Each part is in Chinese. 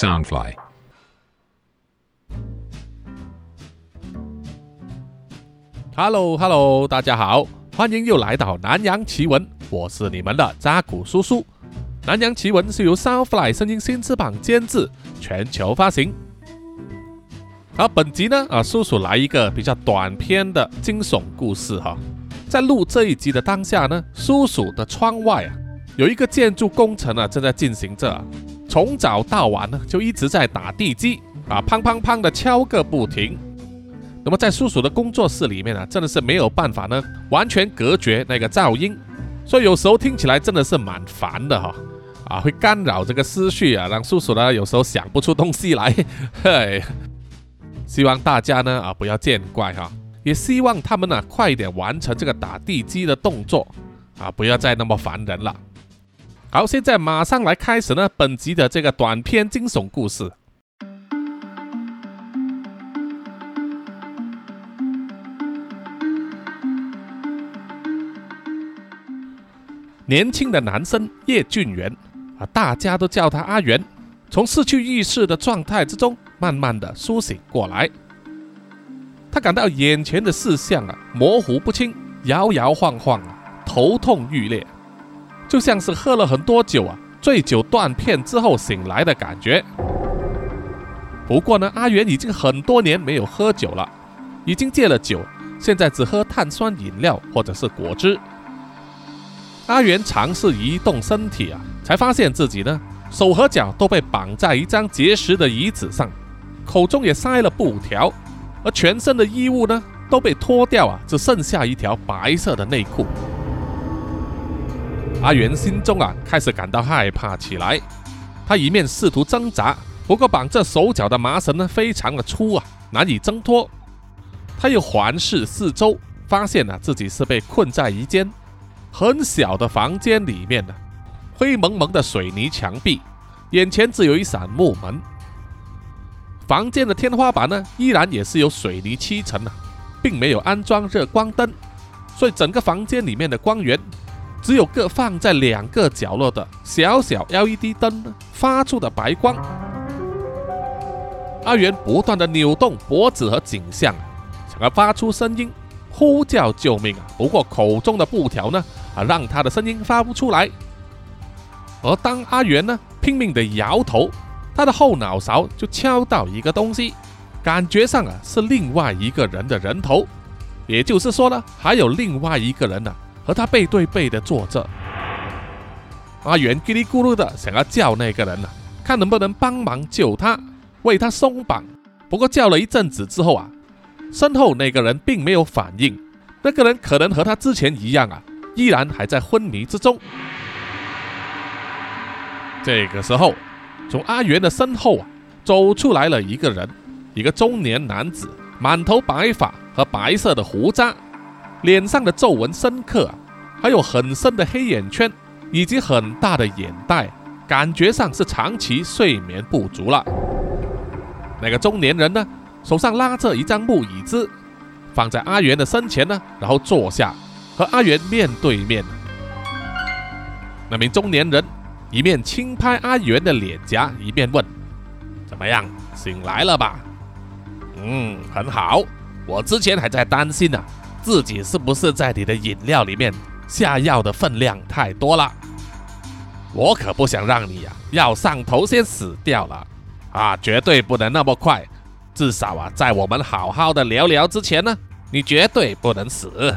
Soundfly。Hello Hello，大家好，欢迎又来到南洋奇闻，我是你们的扎古叔叔。南洋奇闻是由 Soundfly 声音新翅膀监制，全球发行。好，本集呢啊，叔叔来一个比较短篇的惊悚故事哈。在录这一集的当下呢，叔叔的窗外啊，有一个建筑工程啊正在进行着，从早到晚呢就一直在打地基啊，砰砰砰的敲个不停。那么在叔叔的工作室里面呢，真的是没有办法呢，完全隔绝那个噪音，所以有时候听起来真的是蛮烦的哈，啊，会干扰这个思绪啊，让叔叔呢有时候想不出东西来，嘿，希望大家呢啊不要见怪哈，也希望他们呢快一点完成这个打地基的动作啊，不要再那么烦人了。好，现在马上来开始呢本集的这个短篇惊悚故事。年轻的男生叶俊元啊，大家都叫他阿元，从失去意识的状态之中慢慢的苏醒过来。他感到眼前的视像啊模糊不清，摇摇晃晃，头痛欲裂，就像是喝了很多酒啊，醉酒断片之后醒来的感觉。不过呢，阿元已经很多年没有喝酒了，已经戒了酒，现在只喝碳酸饮料或者是果汁。阿元尝试移动身体啊，才发现自己呢手和脚都被绑在一张结实的椅子上，口中也塞了布条，而全身的衣物呢都被脱掉啊，只剩下一条白色的内裤。阿元心中啊开始感到害怕起来，他一面试图挣扎，不过绑着手脚的麻绳呢非常的粗啊，难以挣脱。他又环视四周，发现啊自己是被困在一间。很小的房间里面呢，灰蒙蒙的水泥墙壁，眼前只有一扇木门。房间的天花板呢，依然也是由水泥砌成的，并没有安装热光灯，所以整个房间里面的光源，只有各放在两个角落的小小 LED 灯发出的白光。阿元不断的扭动脖子和颈项，想要发出声音，呼叫救命啊！不过口中的布条呢？啊，让他的声音发不出来。而当阿元呢拼命的摇头，他的后脑勺就敲到一个东西，感觉上啊是另外一个人的人头，也就是说呢，还有另外一个人呢和他背对背的坐着。阿元叽里咕噜的想要叫那个人呢，看能不能帮忙救他，为他松绑。不过叫了一阵子之后啊，身后那个人并没有反应，那个人可能和他之前一样啊。依然还在昏迷之中。这个时候，从阿元的身后啊，走出来了一个人，一个中年男子，满头白发和白色的胡渣，脸上的皱纹深刻，还有很深的黑眼圈，以及很大的眼袋，感觉上是长期睡眠不足了。那个中年人呢，手上拉着一张木椅子，放在阿元的身前呢，然后坐下。和阿元面对面，那名中年人一面轻拍阿元的脸颊，一面问：“怎么样，醒来了吧？”“嗯，很好。我之前还在担心呢，自己是不是在你的饮料里面下药的分量太多了。我可不想让你呀药上头先死掉了啊！绝对不能那么快，至少啊，在我们好好的聊聊之前呢，你绝对不能死。”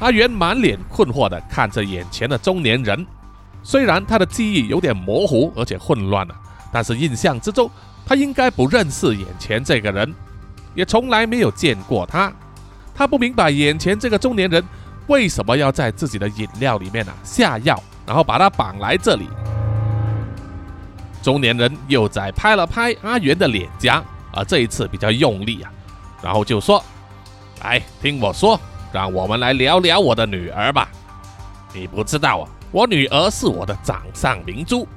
阿元满脸困惑地看着眼前的中年人，虽然他的记忆有点模糊而且混乱了，但是印象之中，他应该不认识眼前这个人，也从来没有见过他。他不明白眼前这个中年人为什么要在自己的饮料里面呢下药，然后把他绑来这里。中年人又在拍了拍阿元的脸颊，而这一次比较用力啊，然后就说：“来，听我说。”让我们来聊聊我的女儿吧。你不知道啊，我女儿是我的掌上明珠，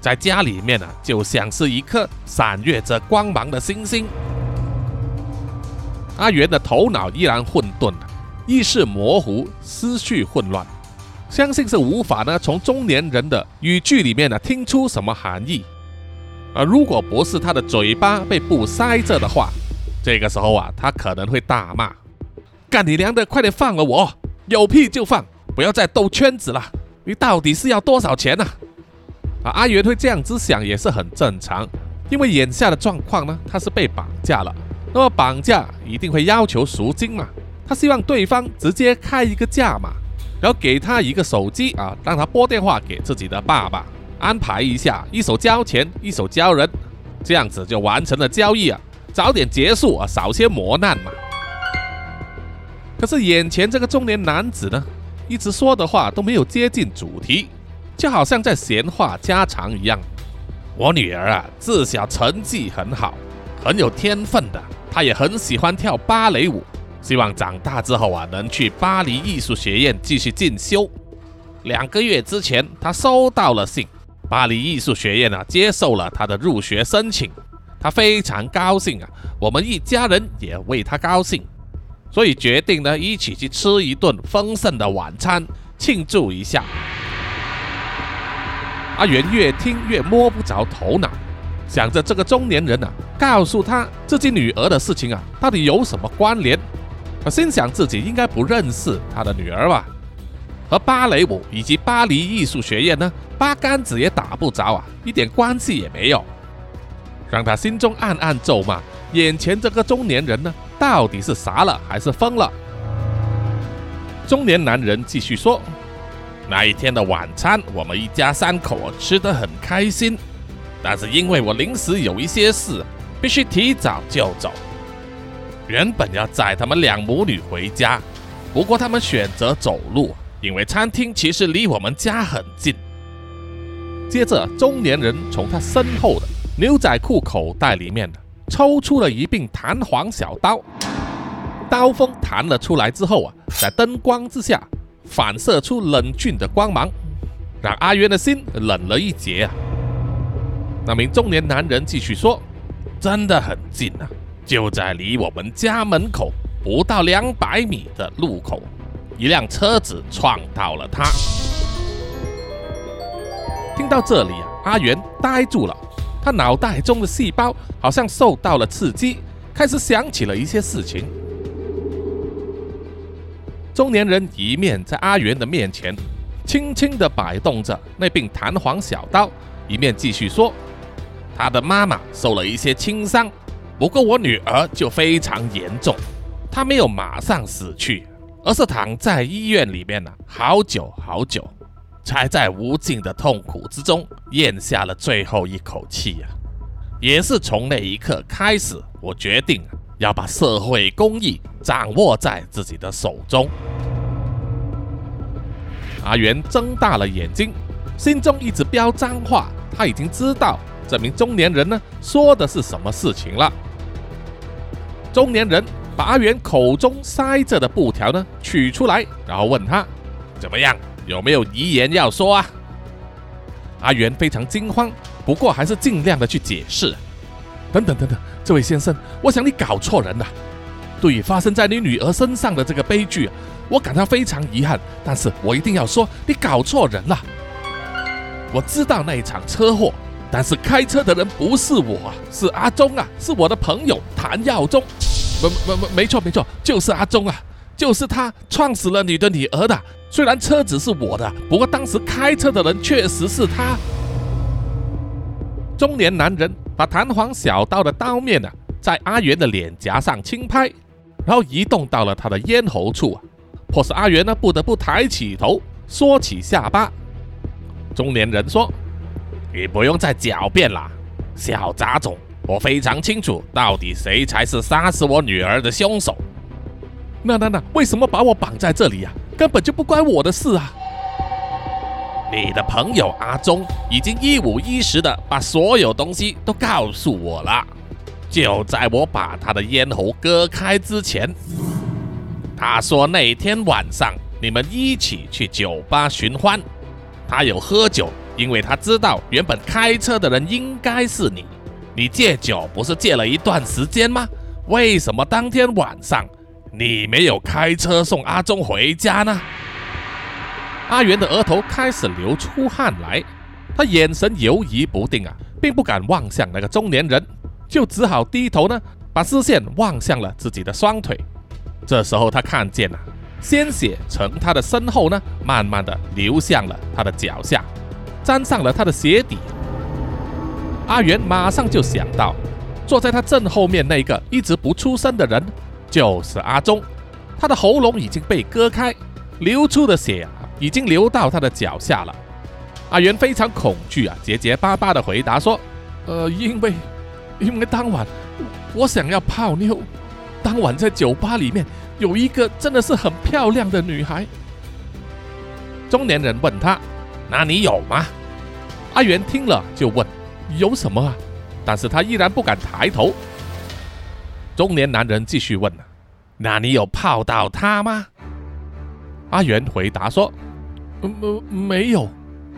在家里面呢，就像是一颗闪跃着光芒的星星。阿元的头脑依然混沌，意识模糊，思绪混乱，相信是无法呢从中年人的语句里面呢听出什么含义。而如果不是他的嘴巴被布塞着的话，这个时候啊，他可能会大骂：“干你娘的，快点放了我！有屁就放，不要再兜圈子了！你到底是要多少钱呢？”啊，阿元会这样子想也是很正常，因为眼下的状况呢，他是被绑架了，那么绑架一定会要求赎金嘛，他希望对方直接开一个价码，然后给他一个手机啊，让他拨电话给自己的爸爸。安排一下，一手交钱，一手交人，这样子就完成了交易啊！早点结束啊，少些磨难嘛。可是眼前这个中年男子呢，一直说的话都没有接近主题，就好像在闲话家常一样。我女儿啊，自小成绩很好，很有天分的，他也很喜欢跳芭蕾舞，希望长大之后啊，能去巴黎艺术学院继续进修。两个月之前，他收到了信。巴黎艺术学院啊，接受了他的入学申请，他非常高兴啊，我们一家人也为他高兴，所以决定呢一起去吃一顿丰盛的晚餐，庆祝一下。阿元越听越摸不着头脑，想着这个中年人啊，告诉他自己女儿的事情啊，到底有什么关联？他心想自己应该不认识他的女儿吧。和芭蕾舞以及巴黎艺术学院呢，八竿子也打不着啊，一点关系也没有，让他心中暗暗咒骂：眼前这个中年人呢，到底是傻了还是疯了？中年男人继续说：“那一天的晚餐，我们一家三口吃得很开心，但是因为我临时有一些事，必须提早就走。原本要载他们两母女回家，不过他们选择走路。”因为餐厅其实离我们家很近。接着，中年人从他身后的牛仔裤口袋里面抽出了一柄弹簧小刀，刀锋弹了出来之后啊，在灯光之下反射出冷峻的光芒，让阿元的心冷了一截啊。那名中年男人继续说：“真的很近啊，就在离我们家门口不到两百米的路口。”一辆车子撞到了他。听到这里，阿元呆住了，他脑袋中的细胞好像受到了刺激，开始想起了一些事情。中年人一面在阿元的面前轻轻地摆动着那柄弹簧小刀，一面继续说：“他的妈妈受了一些轻伤，不过我女儿就非常严重，她没有马上死去。”而是躺在医院里面呢，好久好久，才在无尽的痛苦之中咽下了最后一口气呀。也是从那一刻开始，我决定要把社会公益掌握在自己的手中。阿元睁大了眼睛，心中一直飙脏话。他已经知道这名中年人呢说的是什么事情了。中年人。把阿元口中塞着的布条呢取出来，然后问他怎么样，有没有遗言要说啊？阿元非常惊慌，不过还是尽量的去解释。等等等等，这位先生，我想你搞错人了。对于发生在你女儿身上的这个悲剧，我感到非常遗憾，但是我一定要说，你搞错人了。我知道那一场车祸，但是开车的人不是我，是阿忠啊，是我的朋友谭耀忠。没没没，没错没错，就是阿忠啊，就是他撞死了你的女儿的。虽然车子是我的，不过当时开车的人确实是他。中年男人把弹簧小刀的刀面呢，在阿元的脸颊上轻拍，然后移动到了他的咽喉处啊，迫使阿元呢不得不抬起头，缩起下巴。中年人说：“你不用再狡辩了，小杂种。”我非常清楚，到底谁才是杀死我女儿的凶手。那那那，为什么把我绑在这里呀？根本就不关我的事啊！你的朋友阿忠已经一五一十的把所有东西都告诉我了。就在我把他的咽喉割开之前，他说那天晚上你们一起去酒吧寻欢，他有喝酒，因为他知道原本开车的人应该是你。你戒酒不是戒了一段时间吗？为什么当天晚上你没有开车送阿忠回家呢？阿元的额头开始流出汗来，他眼神犹疑不定啊，并不敢望向那个中年人，就只好低头呢，把视线望向了自己的双腿。这时候他看见了，鲜血从他的身后呢，慢慢的流向了他的脚下，沾上了他的鞋底。阿元马上就想到，坐在他正后面那个一直不出声的人，就是阿忠。他的喉咙已经被割开，流出的血啊，已经流到他的脚下了。阿元非常恐惧啊，结结巴巴的回答说：“呃，因为，因为当晚我想要泡妞，当晚在酒吧里面有一个真的是很漂亮的女孩。”中年人问他：“那你有吗？”阿元听了就问：“有什么啊？”但是他依然不敢抬头。中年男人继续问：“那你有泡到她吗？”阿元回答说：“没没有。”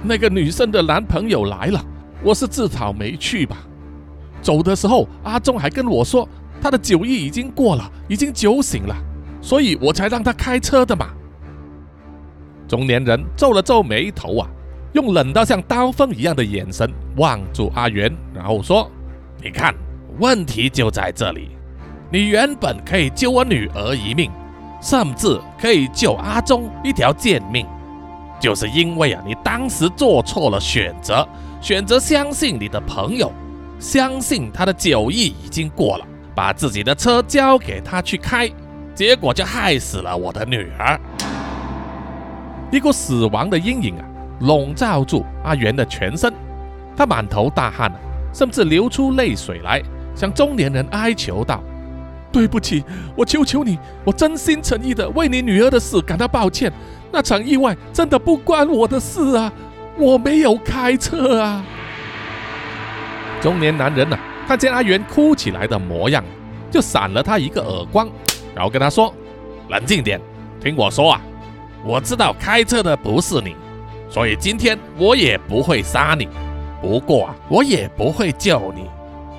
那个女生的男朋友来了，我是自讨没趣吧。走的时候，阿忠还跟我说，他的酒意已经过了，已经酒醒了，所以我才让他开车的嘛。中年人皱了皱眉头啊，用冷到像刀锋一样的眼神望住阿元，然后说：“你看，问题就在这里。你原本可以救我女儿一命，甚至可以救阿忠一条贱命。”就是因为啊，你当时做错了选择，选择相信你的朋友，相信他的酒意已经过了，把自己的车交给他去开，结果就害死了我的女儿。一股死亡的阴影啊，笼罩住阿元的全身，他满头大汗，甚至流出泪水来，向中年人哀求道：“对不起，我求求你，我真心诚意的为你女儿的事感到抱歉。”那场意外真的不关我的事啊！我没有开车啊！中年男人呐，看见阿元哭起来的模样，就闪了他一个耳光，然后跟他说：“冷静点，听我说啊！我知道开车的不是你，所以今天我也不会杀你。不过啊，我也不会救你，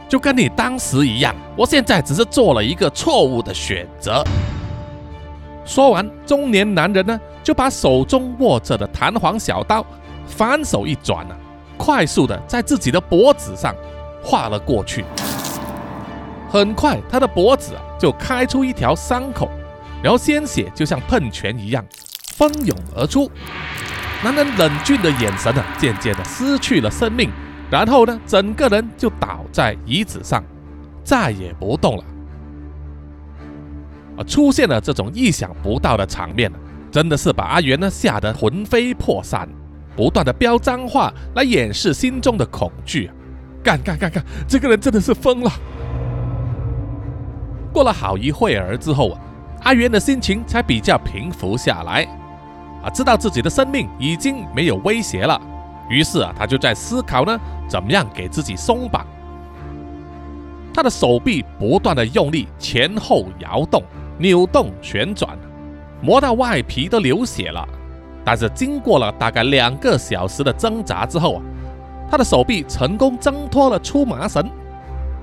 就跟你当时一样。我现在只是做了一个错误的选择。”说完，中年男人呢？就把手中握着的弹簧小刀反手一转啊，快速的在自己的脖子上划了过去。很快，他的脖子就开出一条伤口，然后鲜血就像喷泉一样蜂涌而出。男人冷峻的眼神呢渐渐的失去了生命，然后呢，整个人就倒在椅子上，再也不动了。啊，出现了这种意想不到的场面真的是把阿元呢吓得魂飞魄散，不断的飙脏话来掩饰心中的恐惧。干干干干，这个人真的是疯了。过了好一会儿之后啊，阿元的心情才比较平复下来，啊，知道自己的生命已经没有威胁了。于是啊，他就在思考呢，怎么样给自己松绑。他的手臂不断的用力前后摇动、扭动、旋转。磨到外皮都流血了，但是经过了大概两个小时的挣扎之后啊，他的手臂成功挣脱了出麻绳。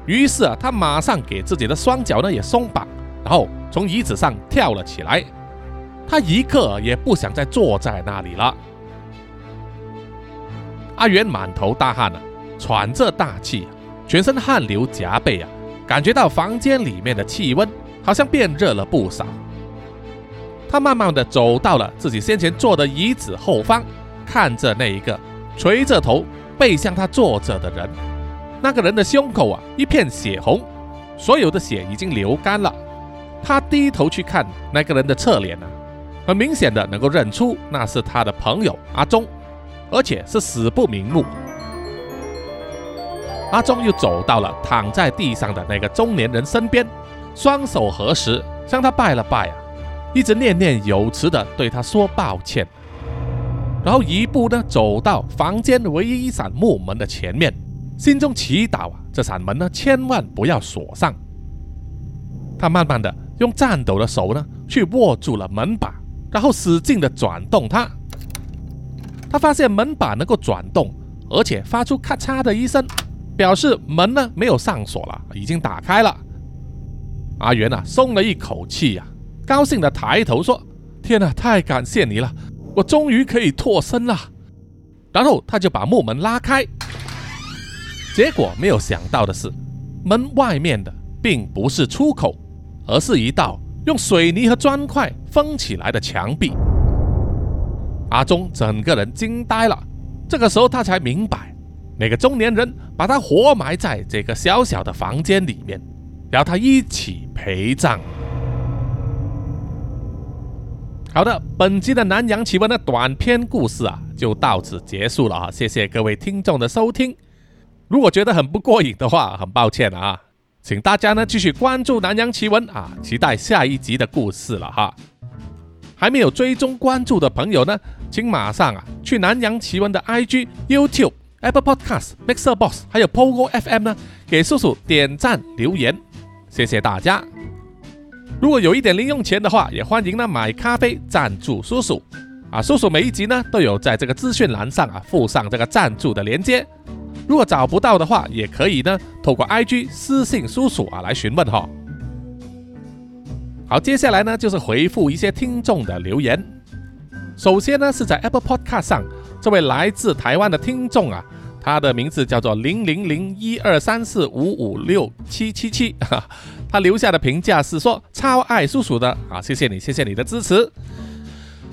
于是啊，他马上给自己的双脚呢也松绑，然后从椅子上跳了起来。他一刻也不想再坐在那里了。阿元满头大汗啊，喘着大气，全身汗流浃背啊，感觉到房间里面的气温好像变热了不少。他慢慢的走到了自己先前坐的椅子后方，看着那一个垂着头背向他坐着的人。那个人的胸口啊一片血红，所有的血已经流干了。他低头去看那个人的侧脸呢，很明显的能够认出那是他的朋友阿忠，而且是死不瞑目。阿忠又走到了躺在地上的那个中年人身边，双手合十向他拜了拜啊。一直念念有词的对他说抱歉，然后一步呢走到房间唯一一扇木门的前面，心中祈祷啊，这扇门呢千万不要锁上。他慢慢的用颤抖的手呢去握住了门把，然后使劲的转动它。他发现门把能够转动，而且发出咔嚓的一声，表示门呢没有上锁了，已经打开了。阿元啊松了一口气呀。高兴的抬头说：“天哪，太感谢你了，我终于可以脱身了。”然后他就把木门拉开，结果没有想到的是，门外面的并不是出口，而是一道用水泥和砖块封起来的墙壁。阿忠整个人惊呆了，这个时候他才明白，那个中年人把他活埋在这个小小的房间里面，要他一起陪葬。好的，本集的南洋奇闻的短篇故事啊，就到此结束了啊！谢谢各位听众的收听。如果觉得很不过瘾的话，很抱歉啊，请大家呢继续关注南洋奇闻啊，期待下一集的故事了哈。还没有追踪关注的朋友呢，请马上啊去南洋奇闻的 IG、YouTube、Apple Podcast、Mixer Box 还有 Pogo FM 呢，给叔叔点赞留言，谢谢大家。如果有一点零用钱的话，也欢迎呢买咖啡赞助叔叔啊！叔叔每一集呢都有在这个资讯栏上啊附上这个赞助的链接。如果找不到的话，也可以呢透过 IG 私信叔叔啊来询问哈。好，接下来呢就是回复一些听众的留言。首先呢是在 Apple Podcast 上，这位来自台湾的听众啊，他的名字叫做零零零一二三四五五六七七七哈。他留下的评价是说超爱叔叔的啊，谢谢你，谢谢你的支持。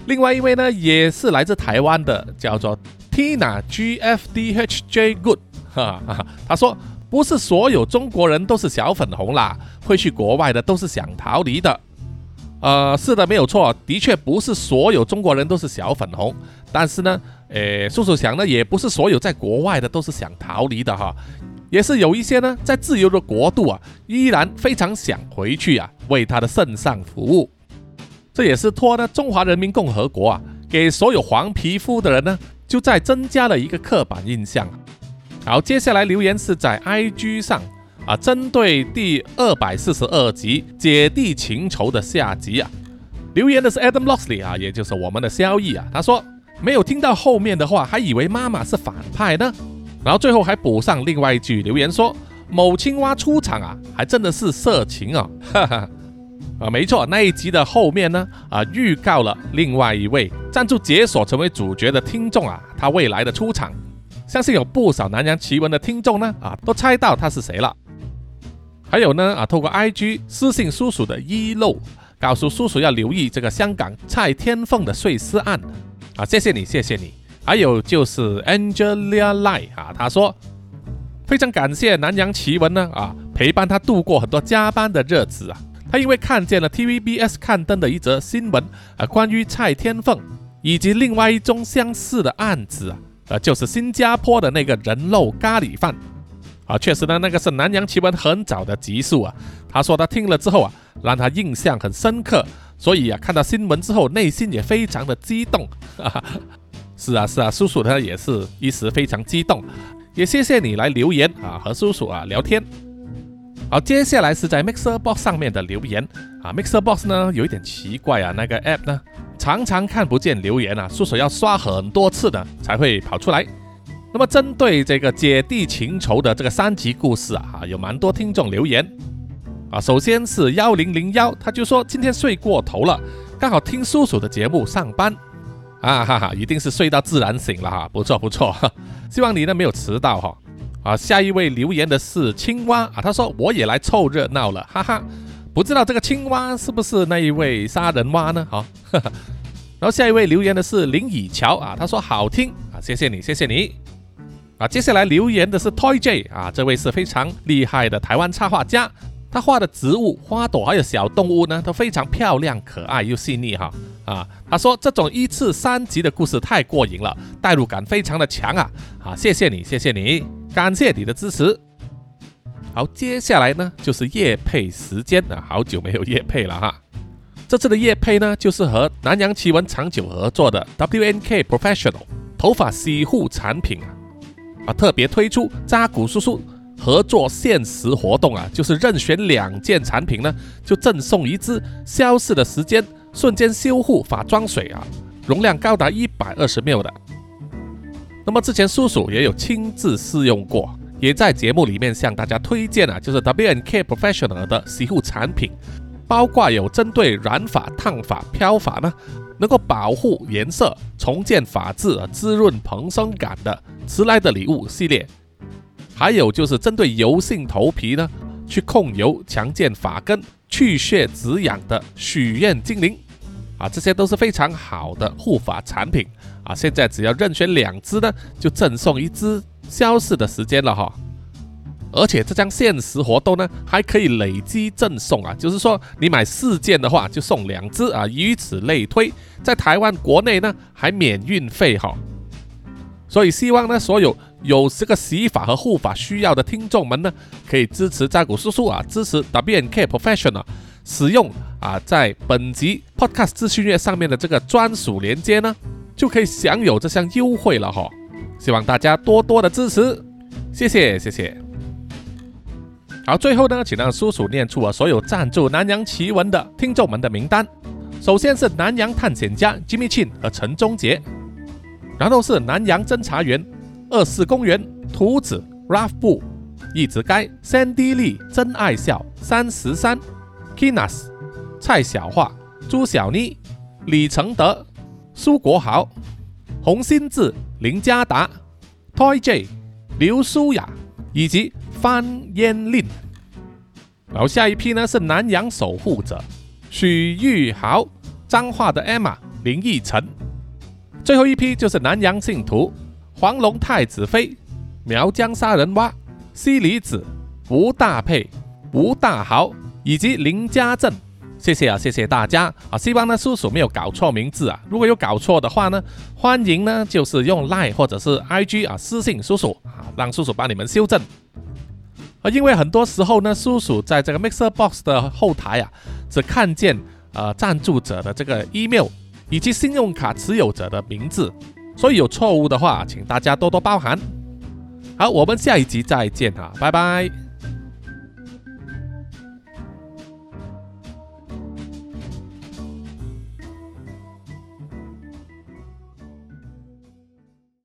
另外一位呢，也是来自台湾的，叫做 Tina G F D H J Good，哈哈，他说不是所有中国人都是小粉红啦，会去国外的都是想逃离的。呃，是的，没有错，的确不是所有中国人都是小粉红，但是呢，诶，叔叔想呢，也不是所有在国外的都是想逃离的哈。也是有一些呢，在自由的国度啊，依然非常想回去啊，为他的圣上服务。这也是托呢中华人民共和国啊，给所有黄皮肤的人呢，就在增加了一个刻板印象。好，接下来留言是在 IG 上啊，针对第二百四十二集《姐弟情仇》的下集啊，留言的是 Adam Lockley 啊，也就是我们的萧逸啊，他说没有听到后面的话，还以为妈妈是反派呢。然后最后还补上另外一句留言说：“某青蛙出场啊，还真的是色情啊！”哈哈，啊，没错，那一集的后面呢，啊，预告了另外一位赞助解锁成为主角的听众啊，他未来的出场，相信有不少南洋奇闻的听众呢，啊，都猜到他是谁了。还有呢，啊，透过 IG 私信叔叔的一漏，告诉叔叔要留意这个香港蔡天凤的碎尸案，啊，谢谢你，谢谢你。还有就是 Angelia Lie 啊，他说非常感谢南洋奇闻呢啊，陪伴他度过很多加班的日子啊。他因为看见了 TVBS 刊登的一则新闻啊，关于蔡天凤以及另外一宗相似的案子啊，呃，就是新加坡的那个人肉咖喱饭啊。确实呢，那个是南洋奇闻很早的集数啊。他说他听了之后啊，让他印象很深刻，所以啊，看到新闻之后内心也非常的激动。是啊是啊，叔叔他也是一时非常激动，也谢谢你来留言啊，和叔叔啊聊天。好，接下来是在 Mixer Box 上面的留言啊，Mixer Box 呢有一点奇怪啊，那个 App 呢常常看不见留言啊，叔叔要刷很多次的才会跑出来。那么针对这个姐弟情仇的这个三集故事啊，有蛮多听众留言啊，首先是幺零零幺，他就说今天睡过头了，刚好听叔叔的节目上班。啊哈哈，一定是睡到自然醒了哈，不错不错，希望你呢没有迟到哈。啊，下一位留言的是青蛙啊，他说我也来凑热闹了，哈哈，不知道这个青蛙是不是那一位杀人蛙呢？哈，然后下一位留言的是林以乔啊，他说好听啊，谢谢你，谢谢你。啊，接下来留言的是 Toy J 啊，这位是非常厉害的台湾插画家。他画的植物、花朵还有小动物呢，都非常漂亮、可爱又细腻哈啊！他说这种一次三集的故事太过瘾了，代入感非常的强啊！啊，谢谢你，谢谢你，感谢你的支持。好，接下来呢就是叶配时间啊，好久没有叶配了哈。这次的叶配呢就是和南洋奇闻长久合作的 WNK Professional 头发洗护产品啊，啊特别推出扎古叔叔。合作限时活动啊，就是任选两件产品呢，就赠送一支消逝的时间瞬间修护发妆水啊，容量高达一百二十 ml 的。那么之前叔叔也有亲自试用过，也在节目里面向大家推荐啊，就是 W N K Professional 的洗护产品，包括有针对染发、烫发、漂发呢，能够保护颜色、重建发质、滋润蓬松感的迟来的礼物系列，还有就是针对油性头皮呢，去控油、强健发根、去屑止痒的许愿精灵啊，这些都是非常好的护发产品啊！现在只要任选两支呢，就赠送一支消逝的时间了哈。而且这张限时活动呢，还可以累积赠送啊，就是说你买四件的话就送两支啊，以此类推，在台湾国内呢还免运费哈。所以希望呢，所有有这个洗发和护发需要的听众们呢，可以支持扎古叔叔啊，支持 W N K Professional，使用啊在本集 Podcast 资讯页上面的这个专属链接呢，就可以享有这项优惠了哈。希望大家多多的支持，谢谢谢谢。好，最后呢，请让叔叔念出我所有赞助南洋奇闻的听众们的名单。首先是南洋探险家 Jimmy Chin 和陈忠杰，然后是南洋侦查员二四公园图子 Ralph 布一直该 Sandy Lee 真爱笑三十三 Kinas 蔡小桦朱小妮李承德苏国豪洪新志林家达 Toy J 刘舒雅以及。方烟令，然后下一批呢是南洋守护者许玉豪、彰化的 Emma 林奕晨，最后一批就是南洋信徒黄龙太子妃苗疆杀人蛙西里子吴大佩吴大豪以及林家正，谢谢啊，谢谢大家啊！希望呢叔叔没有搞错名字啊，如果有搞错的话呢，欢迎呢就是用 Line 或者是 IG 啊私信叔叔啊，让叔叔帮你们修正。啊因为很多时候呢，叔叔在这个 Mixer Box 的后台啊，只看见呃赞助者的这个 email 以及信用卡持有者的名字，所以有错误的话，请大家多多包涵。好，我们下一集再见啊，拜拜。